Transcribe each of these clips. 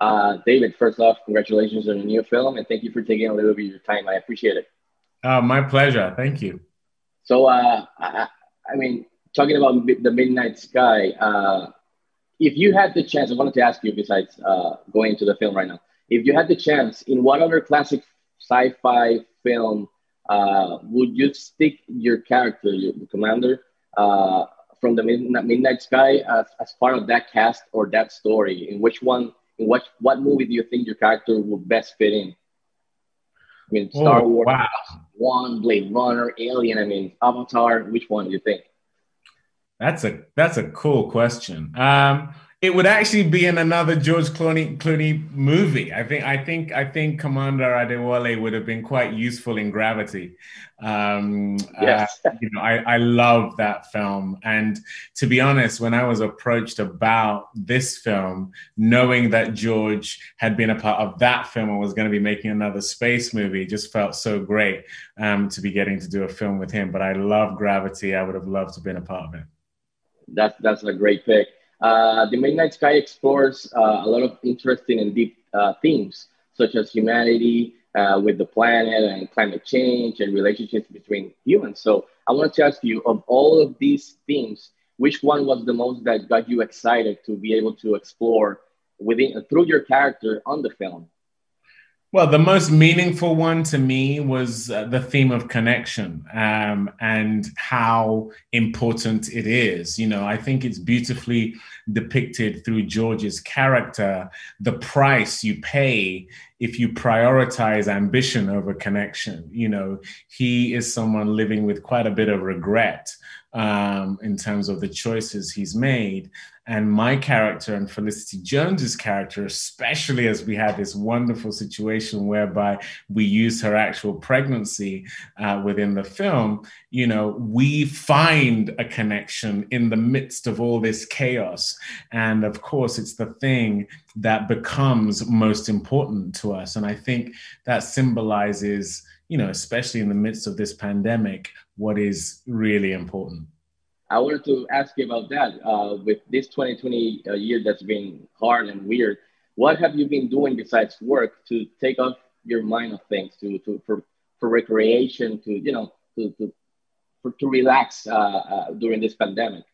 Uh, David, first off, congratulations on a new film, and thank you for taking a little bit of your time. I appreciate it. Uh, my pleasure. Thank you. So, uh, I, I, mean, talking about the Midnight Sky, uh, if you had the chance, I wanted to ask you, besides uh, going into the film right now, if you had the chance, in what other classic sci-fi film uh, would you stick your character, your commander, uh, from the Midnight Sky as, as part of that cast or that story? In which one, what what movie do you think your character would best fit in? I mean, Star oh, Wars, wow. One, Blade Runner, Alien. I mean, Avatar. Which one do you think? That's a that's a cool question. Um, it would actually be in another George Clooney, Clooney movie. I think I think I think Commander Adewole would have been quite useful in Gravity. Um, yes. Uh, you know, I, I love that film, and to be honest, when I was approached about this film, knowing that George had been a part of that film and was going to be making another space movie, just felt so great um, to be getting to do a film with him. But I love Gravity. I would have loved to have been a part of it. That's that's a great pick. Uh, the Midnight Sky explores uh, a lot of interesting and deep uh, themes, such as humanity uh, with the planet and climate change and relationships between humans. So I wanted to ask you, of all of these themes, which one was the most that got you excited to be able to explore within through your character on the film? Well, the most meaningful one to me was uh, the theme of connection um, and how important it is. You know, I think it's beautifully depicted through George's character, the price you pay if you prioritize ambition over connection. You know, he is someone living with quite a bit of regret um, in terms of the choices he's made and my character and Felicity Jones's character, especially as we had this wonderful situation whereby we use her actual pregnancy uh, within the film, you know, we find a connection in the midst of all this chaos. And of course, it's the thing that becomes most important to us. And I think that symbolizes, you know, especially in the midst of this pandemic, what is really important. I wanted to ask you about that. Uh, with this 2020 uh, year that's been hard and weird, what have you been doing besides work to take off your mind of things, to, to for, for recreation, to you know, to to for, to relax uh, uh during this pandemic?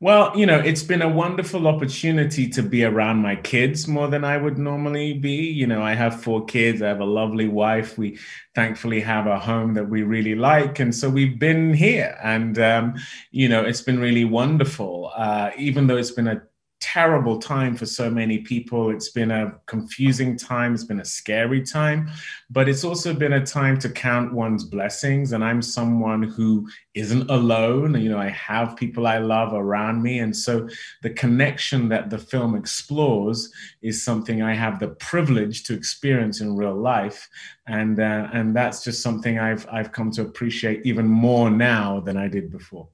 Well, you know, it's been a wonderful opportunity to be around my kids more than I would normally be. You know, I have four kids, I have a lovely wife. We thankfully have a home that we really like. And so we've been here. And, um, you know, it's been really wonderful. Uh, even though it's been a terrible time for so many people. It's been a confusing time, it's been a scary time, but it's also been a time to count one's blessings. And I'm someone who isn't alone. You know, I have people I love around me. And so the connection that the film explores is something I have the privilege to experience in real life. And, uh, and that's just something I've, I've come to appreciate even more now than I did before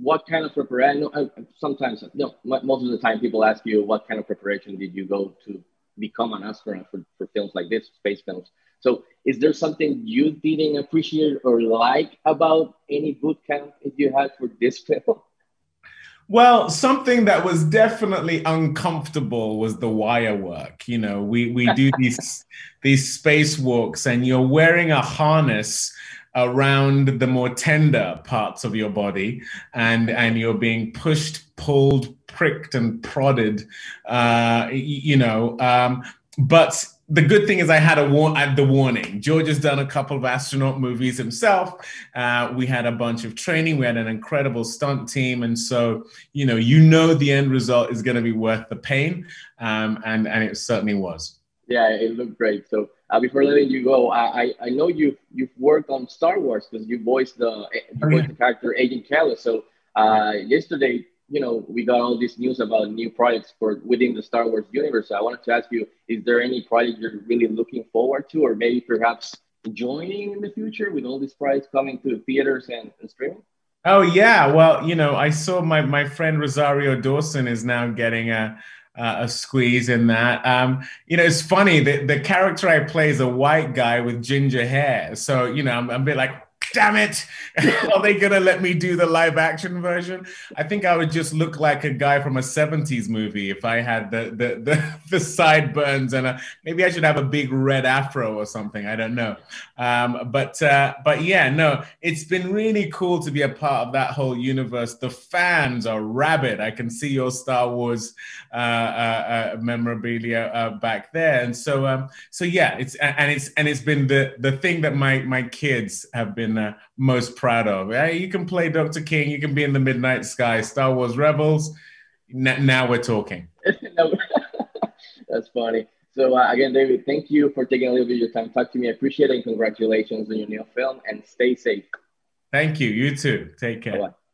what kind of preparation? Sometimes, know, most of the time, people ask you, what kind of preparation did you go to become an astronaut for, for films like this, space films? So, is there something you didn't appreciate or like about any boot camp that you had for this film? Well, something that was definitely uncomfortable was the wire work. You know, we we do these these spacewalks, and you're wearing a harness around the more tender parts of your body and and you're being pushed pulled pricked and prodded uh, you know um, but the good thing is I had a war- the warning. George has done a couple of astronaut movies himself. Uh, we had a bunch of training. We had an incredible stunt team, and so you know, you know, the end result is going to be worth the pain, um, and and it certainly was. Yeah, it looked great. So uh, before letting you go, I, I, I know you've you've worked on Star Wars because you voiced the you oh, voiced the character Agent Kallus. So uh, yesterday, you know, we got all this news about new projects for within the Star Wars universe. So I wanted to ask you: Is there any project you're really looking forward to, or maybe perhaps joining in the future with all these projects coming to theaters and, and streaming? Oh yeah, well, you know, I saw my my friend Rosario Dawson is now getting a uh, a squeeze in that. Um, you know, it's funny. The, the character I play is a white guy with ginger hair. So, you know, I'm, I'm a bit like, damn it, are they gonna let me do the live action version? I think I would just look like a guy from a 70s movie if I had the the the, the sideburns and a, maybe I should have a big red afro or something. I don't know. Um, but uh, but yeah, no, it's been really cool to be a part of that whole universe. The fans are rabid. I can see your Star Wars uh, uh, uh memorabilia uh, back there, and so um, so yeah, it's and it's and it's been the the thing that my my kids have been uh, most proud of. you can play Dr. King, you can be in the Midnight Sky, Star Wars Rebels. Now we're talking. That's funny. So uh, again, David, thank you for taking a little bit of your time to talk to me. I appreciate it and congratulations on your new film and stay safe. Thank you. You too. Take care. Bye-bye.